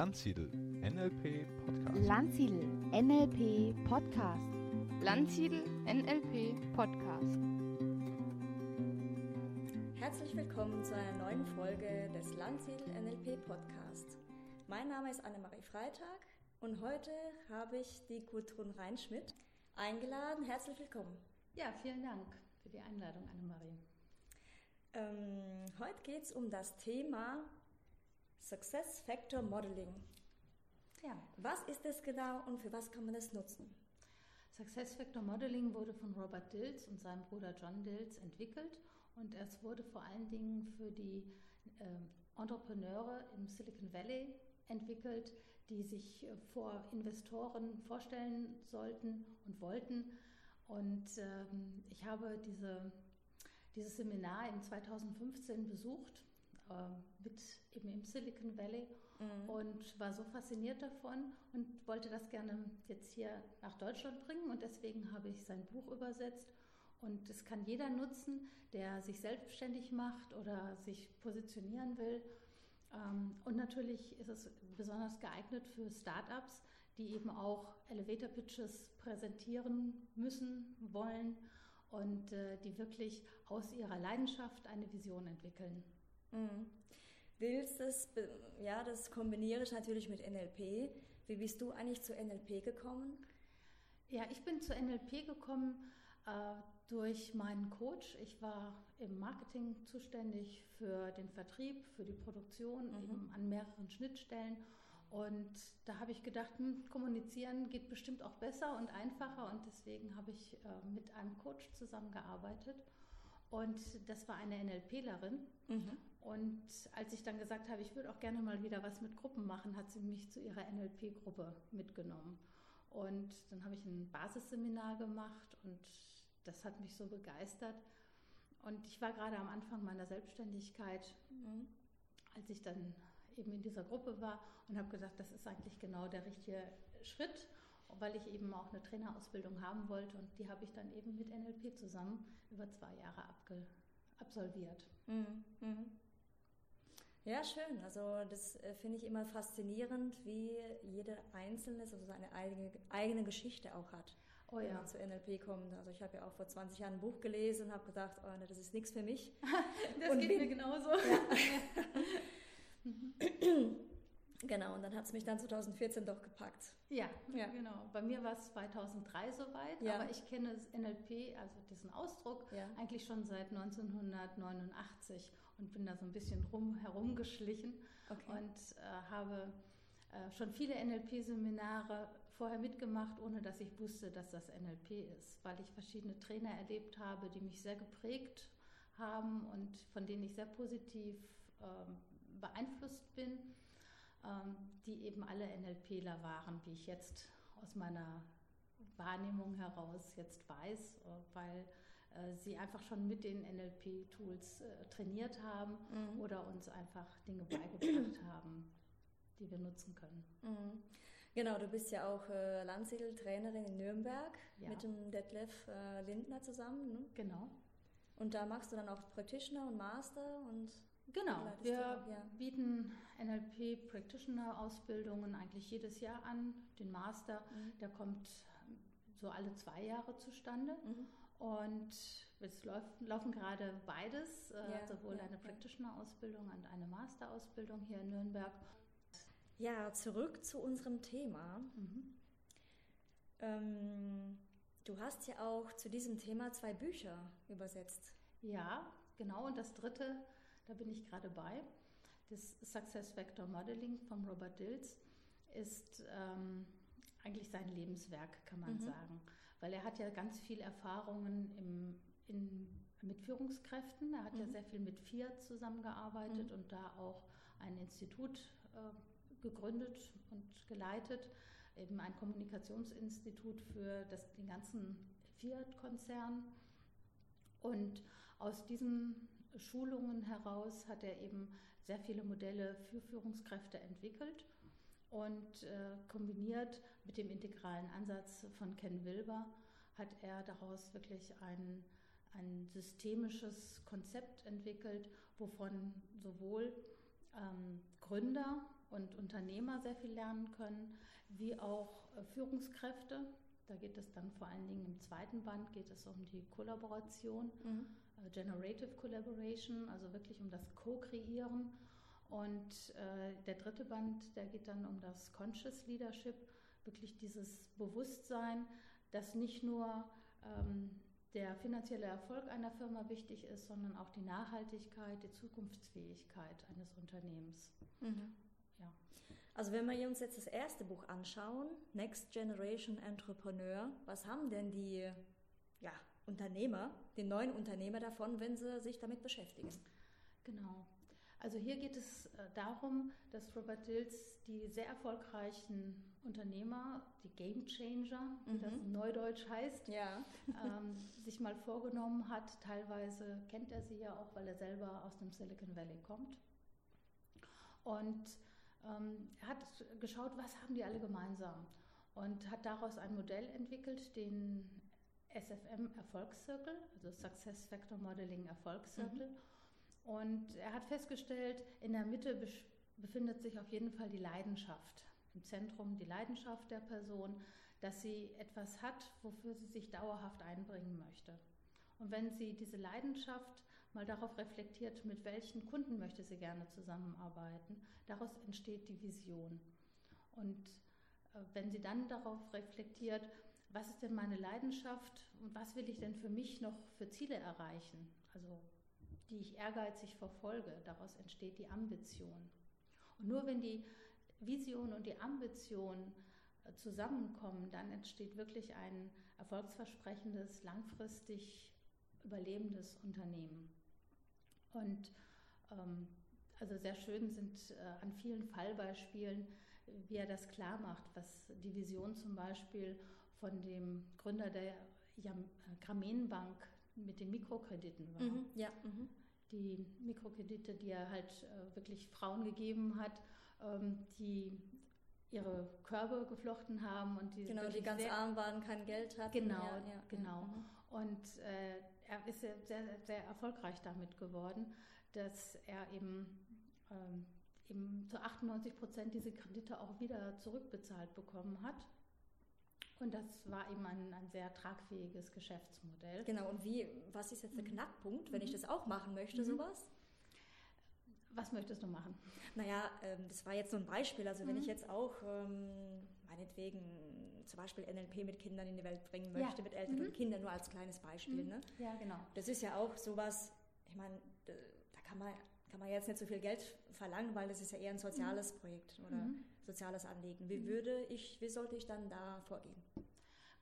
Landsiedel NLP Podcast. Landsiedel NLP Podcast. Landsiedel NLP Podcast. Herzlich willkommen zu einer neuen Folge des Landsiedel NLP Podcast. Mein Name ist Annemarie Freitag und heute habe ich die Gudrun Reinschmidt eingeladen. Herzlich willkommen. Ja, vielen Dank für die Einladung, Annemarie. Ähm, heute geht es um das Thema Success Factor Modeling. Ja. Was ist das genau und für was kann man das nutzen? Success Factor Modeling wurde von Robert Dills und seinem Bruder John Dills entwickelt und es wurde vor allen Dingen für die äh, Entrepreneure im Silicon Valley entwickelt, die sich äh, vor Investoren vorstellen sollten und wollten. Und ähm, ich habe diese, dieses Seminar im 2015 besucht mit eben im Silicon Valley mhm. und war so fasziniert davon und wollte das gerne jetzt hier nach Deutschland bringen und deswegen habe ich sein Buch übersetzt und es kann jeder nutzen, der sich selbstständig macht oder sich positionieren will. Ähm, und natürlich ist es besonders geeignet für Startups, die eben auch Elevator Pitches präsentieren müssen, wollen und äh, die wirklich aus ihrer Leidenschaft eine Vision entwickeln. Mhm. Willst das, ja, das kombiniere ich natürlich mit NLP. Wie bist du eigentlich zu NLP gekommen? Ja, ich bin zu NLP gekommen äh, durch meinen Coach. Ich war im Marketing zuständig für den Vertrieb, für die Produktion, mhm. eben an mehreren Schnittstellen. Und da habe ich gedacht, hm, kommunizieren geht bestimmt auch besser und einfacher. Und deswegen habe ich äh, mit einem Coach zusammengearbeitet. Und das war eine NLPlerin. Mhm. Und als ich dann gesagt habe, ich würde auch gerne mal wieder was mit Gruppen machen, hat sie mich zu ihrer NLP-Gruppe mitgenommen. Und dann habe ich ein Basisseminar gemacht und das hat mich so begeistert. Und ich war gerade am Anfang meiner Selbstständigkeit, mhm. als ich dann eben in dieser Gruppe war und habe gedacht, das ist eigentlich genau der richtige Schritt, weil ich eben auch eine Trainerausbildung haben wollte und die habe ich dann eben mit NLP zusammen über zwei Jahre absolviert. Mhm. Mhm. Ja, schön. Also das äh, finde ich immer faszinierend, wie jeder Einzelne also seine eigene, eigene Geschichte auch hat, oh, wenn ja. man zu NLP kommt. Also ich habe ja auch vor 20 Jahren ein Buch gelesen und habe gedacht, oh, ne, das ist nichts für mich. das und geht bin, mir genauso. Ja. Genau, und dann hat es mich dann 2014 doch gepackt. Ja, ja. genau. Bei mir war es 2003 soweit, ja. aber ich kenne das NLP, also diesen Ausdruck, ja. eigentlich schon seit 1989 und bin da so ein bisschen rum, herumgeschlichen okay. und äh, habe äh, schon viele NLP-Seminare vorher mitgemacht, ohne dass ich wusste, dass das NLP ist, weil ich verschiedene Trainer erlebt habe, die mich sehr geprägt haben und von denen ich sehr positiv äh, beeinflusst bin die eben alle NLPler waren, wie ich jetzt aus meiner Wahrnehmung heraus jetzt weiß, äh, weil äh, sie einfach schon mit den NLP-Tools äh, trainiert haben mhm. oder uns einfach Dinge beigebracht haben, die wir nutzen können. Mhm. Genau, du bist ja auch äh, Landsiedel-Trainerin in Nürnberg ja. mit dem Detlef äh, Lindner zusammen. Ne? Genau. Und da machst du dann auch Practitioner und Master und Genau, wir ja. bieten NLP Practitioner Ausbildungen eigentlich jedes Jahr an. Den Master, mhm. der kommt so alle zwei Jahre zustande. Mhm. Und es läuft, laufen gerade beides, äh, ja, sowohl ja, eine Practitioner-Ausbildung und eine Master-Ausbildung hier in Nürnberg. Ja, zurück zu unserem Thema. Mhm. Ähm, du hast ja auch zu diesem Thema zwei Bücher übersetzt. Ja, genau. Und das dritte da bin ich gerade bei. Das Success Vector Modeling von Robert Dills ist ähm, eigentlich sein Lebenswerk, kann man mhm. sagen. Weil er hat ja ganz viel Erfahrungen im, in, mit Führungskräften. Er hat mhm. ja sehr viel mit FIAT zusammengearbeitet mhm. und da auch ein Institut äh, gegründet und geleitet, eben ein Kommunikationsinstitut für das, den ganzen Fiat-Konzern. Und aus diesem Schulungen heraus hat er eben sehr viele Modelle für Führungskräfte entwickelt und äh, kombiniert mit dem integralen Ansatz von Ken Wilber hat er daraus wirklich ein, ein systemisches Konzept entwickelt, wovon sowohl ähm, Gründer und Unternehmer sehr viel lernen können, wie auch äh, Führungskräfte. Da geht es dann vor allen Dingen im zweiten Band geht es um die Kollaboration, mhm. Äh, Generative Collaboration, also wirklich um das Co-Kreieren. Und äh, der dritte Band, der geht dann um das Conscious Leadership, wirklich dieses Bewusstsein, dass nicht nur ähm, der finanzielle Erfolg einer Firma wichtig ist, sondern auch die Nachhaltigkeit, die Zukunftsfähigkeit eines Unternehmens. Mhm. Ja. Also wenn wir uns jetzt das erste Buch anschauen, Next Generation Entrepreneur, was haben denn die ja, Unternehmer, die neuen Unternehmer davon, wenn sie sich damit beschäftigen? Genau. Also hier geht es äh, darum, dass Robert Dills die sehr erfolgreichen Unternehmer, die Game Changer, wie mhm. das Neudeutsch heißt, ja. ähm, sich mal vorgenommen hat. Teilweise kennt er sie ja auch, weil er selber aus dem Silicon Valley kommt. Und ähm, er hat geschaut, was haben die alle gemeinsam und hat daraus ein Modell entwickelt, den SFM Erfolgszirkel, also Success Factor Modeling Erfolgszirkel. Mhm. Und er hat festgestellt, in der Mitte befindet sich auf jeden Fall die Leidenschaft. Im Zentrum die Leidenschaft der Person, dass sie etwas hat, wofür sie sich dauerhaft einbringen möchte. Und wenn sie diese Leidenschaft mal darauf reflektiert, mit welchen Kunden möchte sie gerne zusammenarbeiten, daraus entsteht die Vision. Und äh, wenn sie dann darauf reflektiert, was ist denn meine Leidenschaft und was will ich denn für mich noch für Ziele erreichen, also die ich ehrgeizig verfolge. Daraus entsteht die Ambition. Und nur wenn die Vision und die Ambition äh, zusammenkommen, dann entsteht wirklich ein erfolgsversprechendes, langfristig überlebendes Unternehmen. Und ähm, also sehr schön sind äh, an vielen Fallbeispielen, wie er das klar macht, was die Vision zum Beispiel von dem Gründer der Grameenbank mit den Mikrokrediten war. Mhm, ja, mhm die Mikrokredite, die er halt äh, wirklich Frauen gegeben hat, ähm, die ihre Körbe geflochten haben und die genau die ganz arm waren, kein Geld hatten. Genau, ja, ja, genau. Mhm. Und äh, er ist sehr, sehr, sehr erfolgreich damit geworden, dass er eben ähm, eben zu 98 Prozent diese Kredite auch wieder zurückbezahlt bekommen hat und das war eben ein, ein sehr tragfähiges Geschäftsmodell. Genau, und wie, was ist jetzt der mhm. Knackpunkt, wenn ich das auch machen möchte, mhm. sowas? Was möchtest du machen? Naja, ähm, das war jetzt so ein Beispiel. Also, wenn ich mhm. jetzt auch ähm, meinetwegen zum Beispiel NLP mit Kindern in die Welt bringen möchte, ja. mit älteren mhm. Kindern, nur als kleines Beispiel. Mhm. Ne? Ja, genau. Das ist ja auch sowas, ich meine, da kann man, kann man jetzt nicht so viel Geld verlangen, weil das ist ja eher ein soziales Projekt oder soziales Anliegen. Wie würde ich, wie sollte ich dann da vorgehen?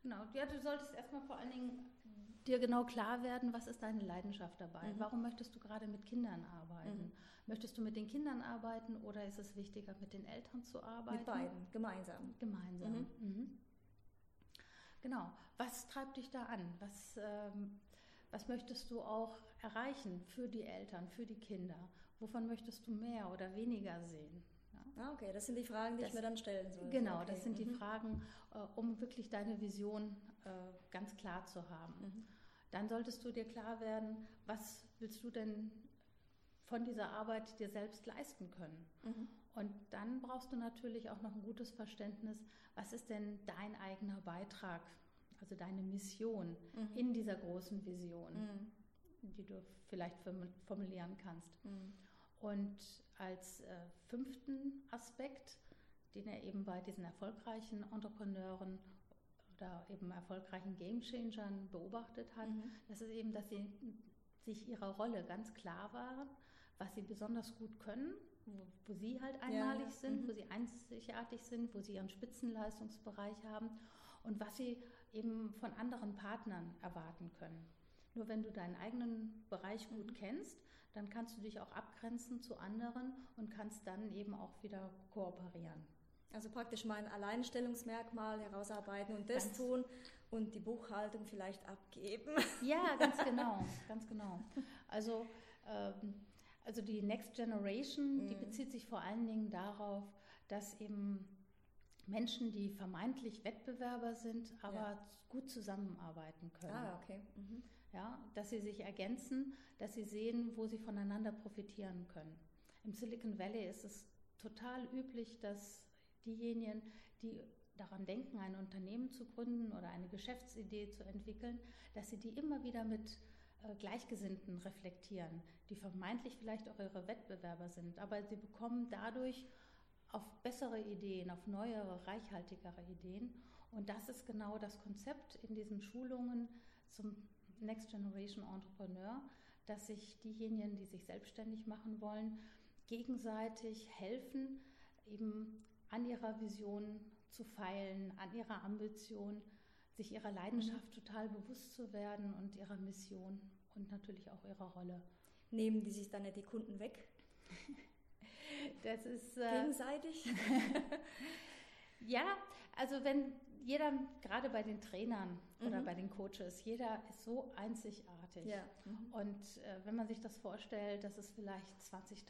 Genau, ja, du solltest erstmal vor allen Dingen dir genau klar werden, was ist deine Leidenschaft dabei? Mhm. Warum möchtest du gerade mit Kindern arbeiten? Mhm. Möchtest du mit den Kindern arbeiten oder ist es wichtiger, mit den Eltern zu arbeiten? Mit beiden, gemeinsam. Gemeinsam. Mhm. mhm. Genau. Was treibt dich da an? Was, ähm, was möchtest du auch erreichen für die Eltern, für die Kinder? Wovon möchtest du mehr oder weniger sehen? Ah, okay, das sind die Fragen, die das, ich mir dann stellen soll. Genau, okay. das sind die mhm. Fragen, äh, um wirklich deine Vision äh, ganz klar zu haben. Mhm. Dann solltest du dir klar werden, was willst du denn von dieser Arbeit dir selbst leisten können. Mhm. Und dann brauchst du natürlich auch noch ein gutes Verständnis, was ist denn dein eigener Beitrag, also deine Mission mhm. in dieser großen Vision, mhm. die du vielleicht formulieren kannst. Und als äh, fünften Aspekt, den er eben bei diesen erfolgreichen Entrepreneuren oder eben erfolgreichen Gamechangern beobachtet hat, mhm. das ist eben, dass sie sich ihrer Rolle ganz klar waren, was sie besonders gut können, wo, wo sie halt einmalig ja. sind, mhm. wo sie einzigartig sind, wo sie ihren Spitzenleistungsbereich haben und was sie eben von anderen Partnern erwarten können. Nur wenn du deinen eigenen Bereich gut kennst, dann kannst du dich auch abgrenzen zu anderen und kannst dann eben auch wieder kooperieren. Also praktisch mein Alleinstellungsmerkmal herausarbeiten und das ganz tun und die Buchhaltung vielleicht abgeben. Ja, ganz genau, ganz genau. Also, ähm, also die Next Generation, mhm. die bezieht sich vor allen Dingen darauf, dass eben Menschen, die vermeintlich Wettbewerber sind, aber ja. gut zusammenarbeiten können. Ah, okay. Mhm ja, dass sie sich ergänzen, dass sie sehen, wo sie voneinander profitieren können. Im Silicon Valley ist es total üblich, dass diejenigen, die daran denken, ein Unternehmen zu gründen oder eine Geschäftsidee zu entwickeln, dass sie die immer wieder mit äh, Gleichgesinnten reflektieren, die vermeintlich vielleicht auch ihre Wettbewerber sind, aber sie bekommen dadurch auf bessere Ideen, auf neuere, reichhaltigere Ideen. Und das ist genau das Konzept in diesen Schulungen zum Next Generation Entrepreneur, dass sich diejenigen, die sich selbstständig machen wollen, gegenseitig helfen, eben an ihrer Vision zu feilen, an ihrer Ambition, sich ihrer Leidenschaft total bewusst zu werden und ihrer Mission und natürlich auch ihrer Rolle. Nehmen die sich dann nicht die Kunden weg? das ist äh, gegenseitig. ja, also wenn jeder, gerade bei den Trainern oder mhm. bei den Coaches, jeder ist so einzigartig. Ja. Mhm. Und äh, wenn man sich das vorstellt, dass es vielleicht 20.000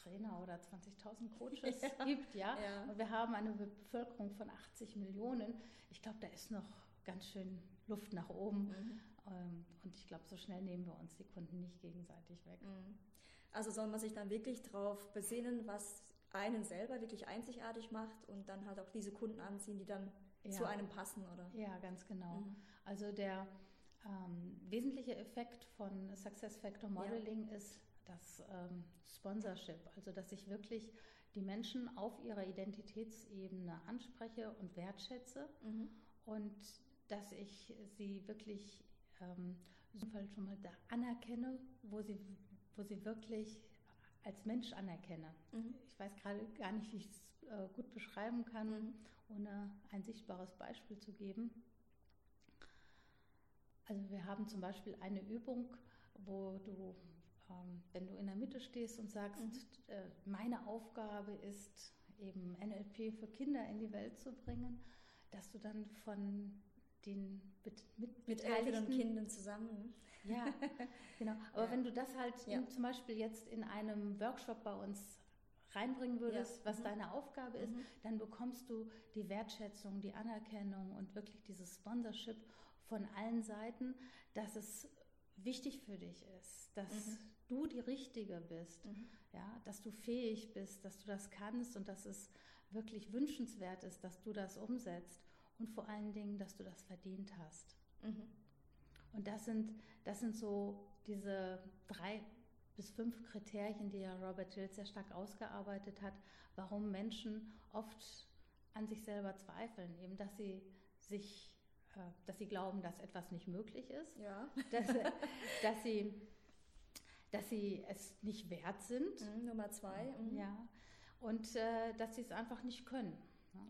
Trainer oder 20.000 Coaches ja. gibt, ja? ja, und wir haben eine Bevölkerung von 80 Millionen, ich glaube, da ist noch ganz schön Luft nach oben. Mhm. Ähm, und ich glaube, so schnell nehmen wir uns die Kunden nicht gegenseitig weg. Mhm. Also soll man sich dann wirklich darauf besinnen, was einen selber wirklich einzigartig macht und dann halt auch diese Kunden anziehen, die dann ja. zu einem passen, oder? Ja, ganz genau. Mhm. Also der ähm, wesentliche Effekt von Success Factor Modeling ja. ist das ähm, Sponsorship, also dass ich wirklich die Menschen auf ihrer Identitätsebene anspreche und wertschätze mhm. und dass ich sie wirklich ähm, schon mal da anerkenne, wo sie, wo sie wirklich als Mensch anerkenne. Mhm. Ich weiß gerade gar nicht, wie ich es äh, gut beschreiben kann. Mhm ohne ein sichtbares Beispiel zu geben. Also wir haben zum Beispiel eine Übung, wo du, ähm, wenn du in der Mitte stehst und sagst, mhm. äh, meine Aufgabe ist eben NLP für Kinder in die Welt zu bringen, dass du dann von den mit, mit, mit älteren Kindern zusammen. Ja, genau. Aber ja. wenn du das halt ja. zum Beispiel jetzt in einem Workshop bei uns reinbringen würdest, ja. was mhm. deine Aufgabe ist, mhm. dann bekommst du die Wertschätzung, die Anerkennung und wirklich dieses Sponsorship von allen Seiten, dass es wichtig für dich ist, dass mhm. du die Richtige bist, mhm. ja, dass du fähig bist, dass du das kannst und dass es wirklich wünschenswert ist, dass du das umsetzt und vor allen Dingen, dass du das verdient hast. Mhm. Und das sind, das sind so diese drei bis fünf Kriterien, die ja Robert Hill sehr stark ausgearbeitet hat, warum Menschen oft an sich selber zweifeln, eben dass sie sich, äh, dass sie glauben, dass etwas nicht möglich ist, ja. dass, dass, sie, dass sie es nicht wert sind. Mhm, Nummer zwei. Mhm. Ja. Und äh, dass sie es einfach nicht können.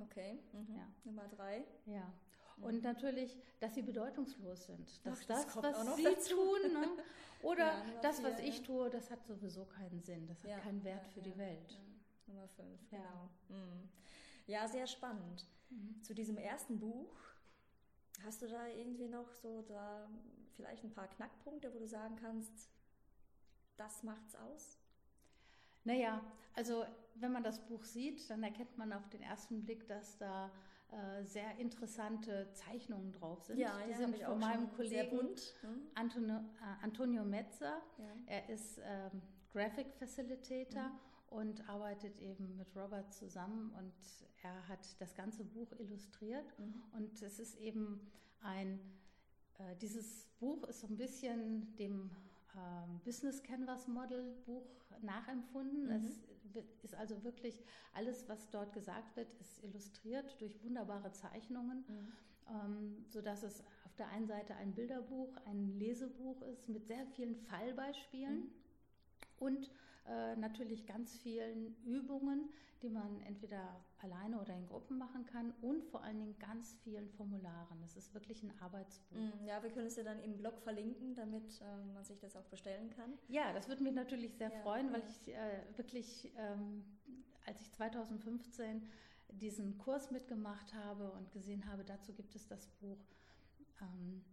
Okay. Mhm. Ja. Nummer drei. Ja. Mhm. Und natürlich, dass sie bedeutungslos sind. Dass Ach, das, das was sie dazu. tun, ne? oder ja, das, was ich tue, das hat sowieso keinen Sinn. Das hat ja, keinen Wert für die Welt. Nummer fünf, genau. Mhm. Ja, sehr spannend. Mhm. Zu diesem ersten Buch, hast du da irgendwie noch so da vielleicht ein paar Knackpunkte, wo du sagen kannst, das macht's aus? Naja, also wenn man das Buch sieht, dann erkennt man auf den ersten Blick, dass da äh, sehr interessante Zeichnungen drauf sind. Ja, die ja, sind von meinem Kollegen hm? Antonio, äh, Antonio Metzer. Ja. Er ist ähm, Graphic Facilitator mhm. und arbeitet eben mit Robert zusammen und er hat das ganze Buch illustriert mhm. und es ist eben ein, äh, dieses Buch ist so ein bisschen dem ähm, Business Canvas Model Buch nachempfunden. Mhm. Es ist also wirklich alles, was dort gesagt wird, ist illustriert durch wunderbare Zeichnungen, mhm. ähm, sodass es auf der einen Seite ein Bilderbuch, ein Lesebuch ist mit sehr vielen Fallbeispielen mhm. und äh, natürlich ganz vielen Übungen, die man entweder alleine oder in Gruppen machen kann und vor allen Dingen ganz vielen Formularen. Es ist wirklich ein Arbeitsbuch. Mm, ja, wir können es ja dann im Blog verlinken, damit äh, man sich das auch bestellen kann. Ja, das würde mich natürlich sehr ja, freuen, weil ich äh, wirklich, ähm, als ich 2015 diesen Kurs mitgemacht habe und gesehen habe, dazu gibt es das Buch. Ähm,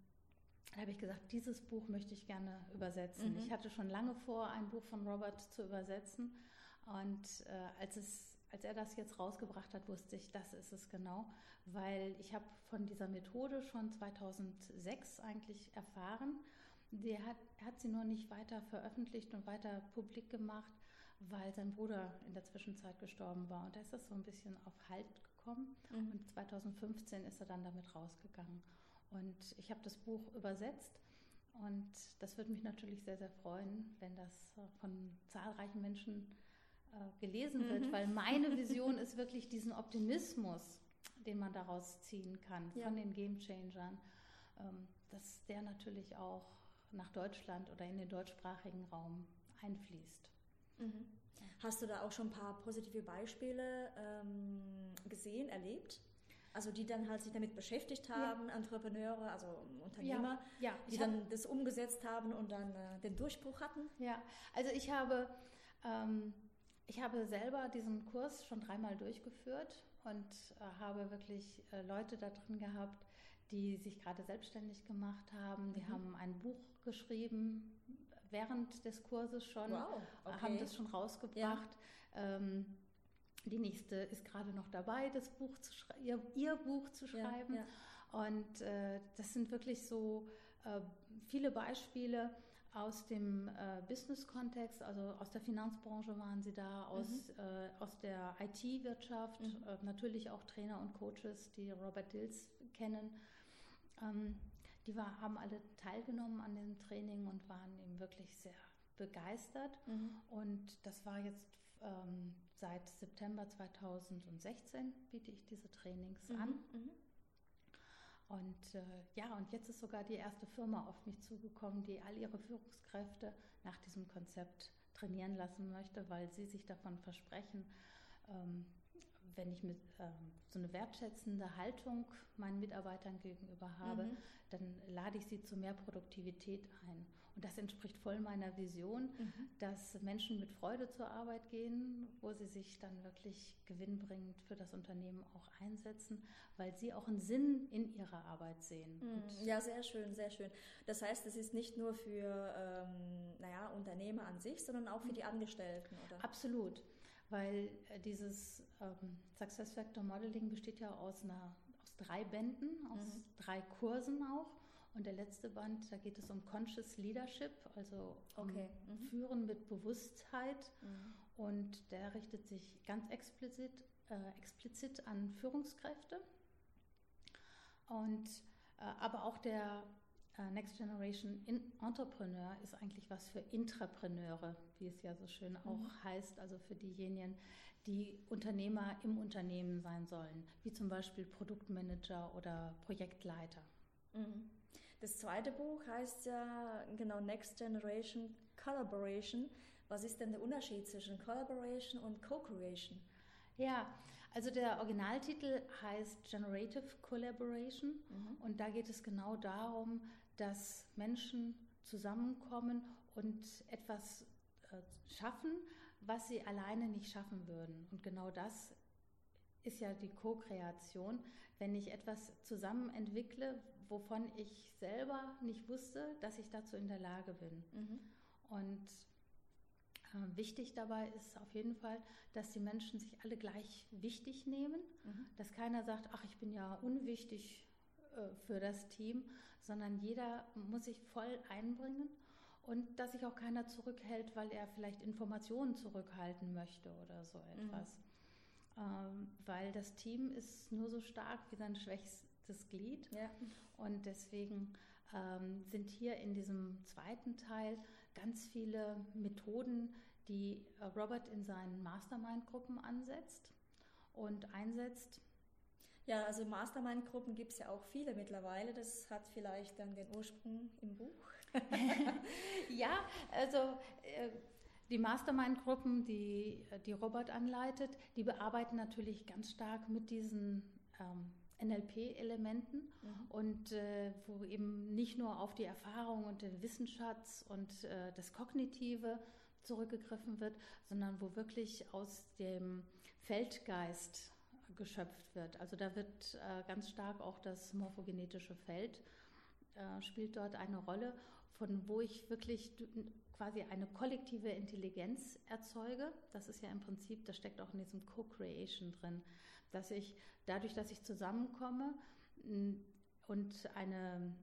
da habe ich gesagt, dieses Buch möchte ich gerne übersetzen. Mhm. Ich hatte schon lange vor, ein Buch von Robert zu übersetzen. Und äh, als, es, als er das jetzt rausgebracht hat, wusste ich, das ist es genau, weil ich habe von dieser Methode schon 2006 eigentlich erfahren. Der hat, er hat sie nur nicht weiter veröffentlicht und weiter publik gemacht, weil sein Bruder in der Zwischenzeit gestorben war. Und da ist das so ein bisschen auf Halt gekommen. Mhm. Und 2015 ist er dann damit rausgegangen. Und ich habe das Buch übersetzt. Und das würde mich natürlich sehr, sehr freuen, wenn das äh, von zahlreichen Menschen äh, gelesen wird, mhm. weil meine Vision ist wirklich diesen Optimismus, den man daraus ziehen kann ja. von den Game Changern, ähm, dass der natürlich auch nach Deutschland oder in den deutschsprachigen Raum einfließt. Mhm. Hast du da auch schon ein paar positive Beispiele ähm, gesehen, erlebt? Also die dann halt sich damit beschäftigt haben, ja. Entrepreneure, also Unternehmer, ja. Ja. die dann das umgesetzt haben und dann äh, den Durchbruch hatten? Ja, also ich habe, ähm, ich habe selber diesen Kurs schon dreimal durchgeführt und äh, habe wirklich äh, Leute da drin gehabt, die sich gerade selbstständig gemacht haben. Die mhm. haben ein Buch geschrieben, während des Kurses schon, wow, okay. haben das schon rausgebracht. Ja. Ähm, die nächste ist gerade noch dabei, das Buch zu ihr, ihr Buch zu schreiben. Ja, ja. Und äh, das sind wirklich so äh, viele Beispiele aus dem äh, Business-Kontext, also aus der Finanzbranche waren sie da, aus, mhm. Äh, aus der IT-Wirtschaft, mhm. Äh, natürlich auch Trainer und Coaches, die Robert Dills kennen. Ähm, die war, haben alle teilgenommen an dem Training und waren eben wirklich sehr begeistert. Mhm. Und das war jetzt ähm, seit September 2016 biete ich diese Trainings mhm. an. Mhm. Und äh, ja, und jetzt ist sogar die erste Firma auf mich zugekommen, die all ihre Führungskräfte nach diesem Konzept trainieren lassen möchte, weil sie sich davon versprechen, ähm, wenn ich mit, ähm, so eine wertschätzende Haltung meinen Mitarbeitern gegenüber habe, mhm. dann lade ich sie zu mehr Produktivität ein. Und das entspricht voll meiner Vision, mhm. dass Menschen mit Freude zur Arbeit gehen, wo sie sich dann wirklich gewinnbringend für das Unternehmen auch einsetzen, weil sie auch einen Sinn in ihrer Arbeit sehen. Mhm. Ja, sehr schön, sehr schön. Das heißt, es ist nicht nur für ähm, naja, Unternehmer an sich, sondern auch für die Angestellten, oder? Absolut weil äh, dieses ähm, Success Factor Modeling besteht ja aus, einer, aus drei Bänden, aus mhm. drei Kursen auch. Und der letzte Band, da geht es um Conscious Leadership, also um okay. mhm. Führen mit Bewusstheit. Mhm. Und der richtet sich ganz explizit, äh, explizit an Führungskräfte. Und äh, aber auch der äh, Next Generation Entrepreneur ist eigentlich was für Intrapreneure, wie es ja so schön auch mhm. heißt, also für diejenigen, die Unternehmer im Unternehmen sein sollen, wie zum Beispiel Produktmanager oder Projektleiter. Mhm. Das zweite Buch heißt ja genau Next Generation Collaboration. Was ist denn der Unterschied zwischen Collaboration und Co-Creation? Ja, also der Originaltitel heißt Generative Collaboration mhm. und da geht es genau darum, dass Menschen zusammenkommen und etwas äh, schaffen, was sie alleine nicht schaffen würden. Und genau das ist ja die Co-Kreation, wenn ich etwas zusammen entwickle, wovon ich selber nicht wusste, dass ich dazu in der Lage bin. Mhm. Und äh, wichtig dabei ist auf jeden Fall, dass die Menschen sich alle gleich wichtig nehmen, mhm. dass keiner sagt, ach, ich bin ja unwichtig äh, für das Team, sondern jeder muss sich voll einbringen und dass sich auch keiner zurückhält, weil er vielleicht Informationen zurückhalten möchte oder so mhm. etwas. Mhm. Ähm, weil das Team ist nur so stark wie sein schwächstes Glied. Ja. Und deswegen ähm, sind hier in diesem zweiten Teil ganz viele Methoden, die äh, Robert in seinen Mastermind-Gruppen ansetzt und einsetzt, ja, also Mastermind-Gruppen gibt es ja auch viele mittlerweile. Das hat vielleicht dann den Ursprung im Buch. ja, also äh, die Mastermind-Gruppen, die, die Robert anleitet, die bearbeiten natürlich ganz stark mit diesen ähm, NLP-Elementen mhm. und äh, wo eben nicht nur auf die Erfahrung und den Wissensschatz und äh, das Kognitive zurückgegriffen wird, sondern wo wirklich aus dem Feldgeist geschöpft wird. Also da wird äh, ganz stark auch das morphogenetische Feld äh, spielt dort eine Rolle, von wo ich wirklich quasi eine kollektive Intelligenz erzeuge. Das ist ja im Prinzip, das steckt auch in diesem Co-Creation drin, dass ich dadurch, dass ich zusammenkomme und eine,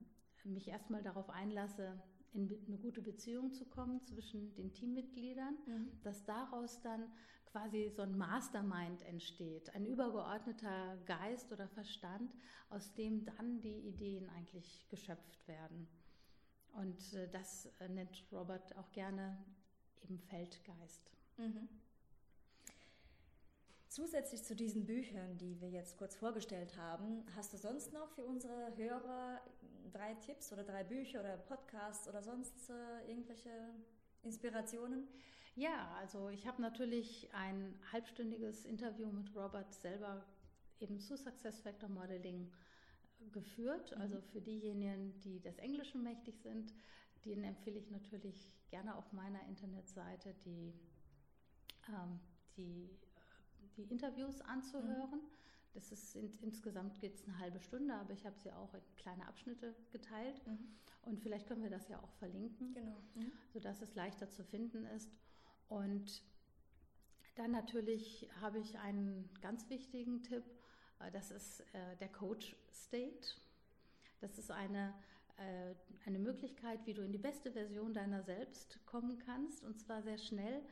mich erstmal darauf einlasse, in eine gute Beziehung zu kommen zwischen den Teammitgliedern, mhm. dass daraus dann quasi so ein Mastermind entsteht, ein übergeordneter Geist oder Verstand, aus dem dann die Ideen eigentlich geschöpft werden. Und äh, das äh, nennt Robert auch gerne eben Feldgeist. Mhm. Zusätzlich zu diesen Büchern, die wir jetzt kurz vorgestellt haben, hast du sonst noch für unsere Hörer drei Tipps oder drei Bücher oder Podcasts oder sonst äh, irgendwelche Inspirationen? Ja, also ich habe natürlich ein halbstündiges Interview mit Robert selber eben zu Success Factor Modeling geführt. Mhm. Also für diejenigen, die des Englischen mächtig sind, den empfehle ich natürlich gerne auf meiner Internetseite die, ähm, die, die Interviews anzuhören. Mhm. Das ist in, insgesamt geht es eine halbe Stunde, aber ich habe sie auch in kleine Abschnitte geteilt. Mhm. Und vielleicht können wir das ja auch verlinken, genau. mhm. sodass es leichter zu finden ist. Und dann natürlich habe ich einen ganz wichtigen Tipp. Äh, das ist äh, der Coach State. Das ist eine, äh, eine Möglichkeit, wie du in die beste Version deiner selbst kommen kannst, und zwar sehr schnell.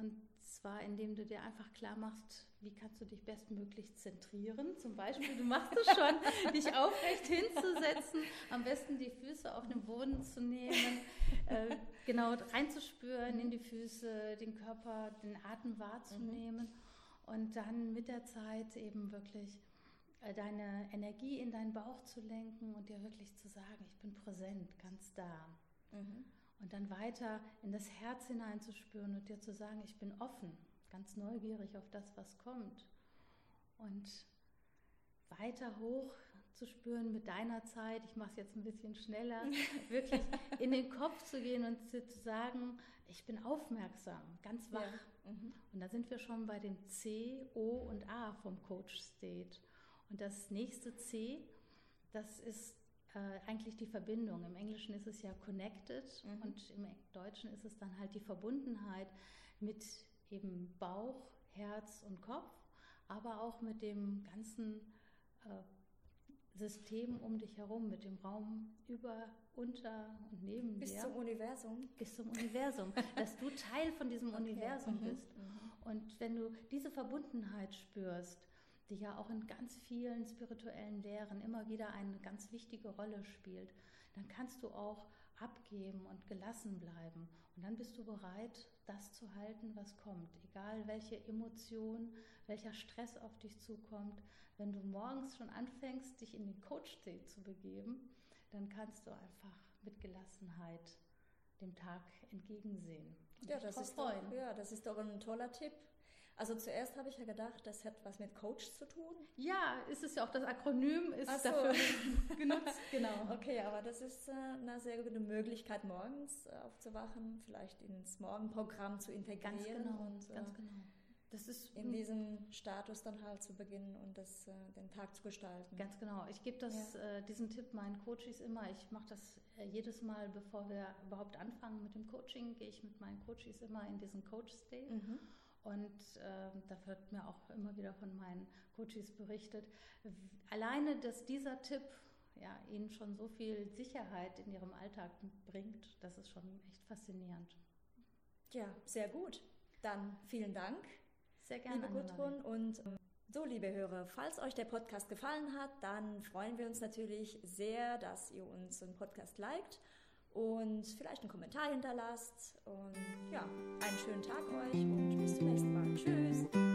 Und zwar, indem du dir einfach klar machst, wie kannst du dich bestmöglich zentrieren. Zum Beispiel, du machst es schon, dich aufrecht hinzusetzen, am besten die Füße auf den Boden zu nehmen, äh, genau reinzuspüren in die Füße, den Körper, den Atem wahrzunehmen mhm. und dann mit der Zeit eben wirklich äh, deine Energie in deinen Bauch zu lenken und dir wirklich zu sagen, ich bin präsent, ganz da. Mhm. Und dann weiter in das Herz hineinzuspüren und dir zu sagen, ich bin offen, ganz neugierig auf das, was kommt. Und weiter hoch zu spüren mit deiner Zeit, ich mache es jetzt ein bisschen schneller, wirklich in den Kopf zu gehen und zu sagen, ich bin aufmerksam, ganz wach. Ja. Mhm. Und da sind wir schon bei den C, O und A vom Coach State. Und das nächste C, das ist eigentlich die Verbindung. Im Englischen ist es ja connected mhm. und im Deutschen ist es dann halt die Verbundenheit mit eben Bauch, Herz und Kopf, aber auch mit dem ganzen äh, System um dich herum, mit dem Raum über, unter und neben Bis dir. Bis zum Universum. Bis zum Universum, dass du Teil von diesem okay. Universum mhm. bist. Mhm. Und wenn du diese Verbundenheit spürst, die ja auch in ganz vielen spirituellen Lehren immer wieder eine ganz wichtige Rolle spielt, dann kannst du auch abgeben und gelassen bleiben. Und dann bist du bereit, das zu halten, was kommt. Egal welche Emotion, welcher Stress auf dich zukommt. Wenn du morgens schon anfängst, dich in den Coach-State zu begeben, dann kannst du einfach mit Gelassenheit dem Tag entgegensehen. ja, das doch, ja, das ist doch ein toller Tipp. Also zuerst habe ich ja gedacht, das hat was mit Coach zu tun. Ja, ist es ja auch, das Akronym ist so. dafür genutzt. Genau. Okay, aber das ist äh, eine sehr gute Möglichkeit, morgens äh, aufzuwachen, vielleicht ins Morgenprogramm zu integrieren. Ganz genau, und, äh, ganz genau. Das ist in diesem Status dann halt zu beginnen und das, den Tag zu gestalten. Ganz genau. Ich gebe das, ja. diesen Tipp meinen Coaches immer. Ich mache das jedes Mal, bevor wir überhaupt anfangen mit dem Coaching, gehe ich mit meinen Coaches immer in diesen Coach-State. Mhm. Und äh, da wird mir auch immer wieder von meinen Coaches berichtet. Alleine, dass dieser Tipp ja, ihnen schon so viel Sicherheit in ihrem Alltag bringt, das ist schon echt faszinierend. Ja, sehr gut. Dann vielen Dank. Sehr gerne. Liebe Gudrun. Und ähm, so, liebe Hörer, falls euch der Podcast gefallen hat, dann freuen wir uns natürlich sehr, dass ihr uns im Podcast liked und vielleicht einen Kommentar hinterlasst. Und ja, einen schönen Tag euch und bis zum nächsten Mal. Tschüss.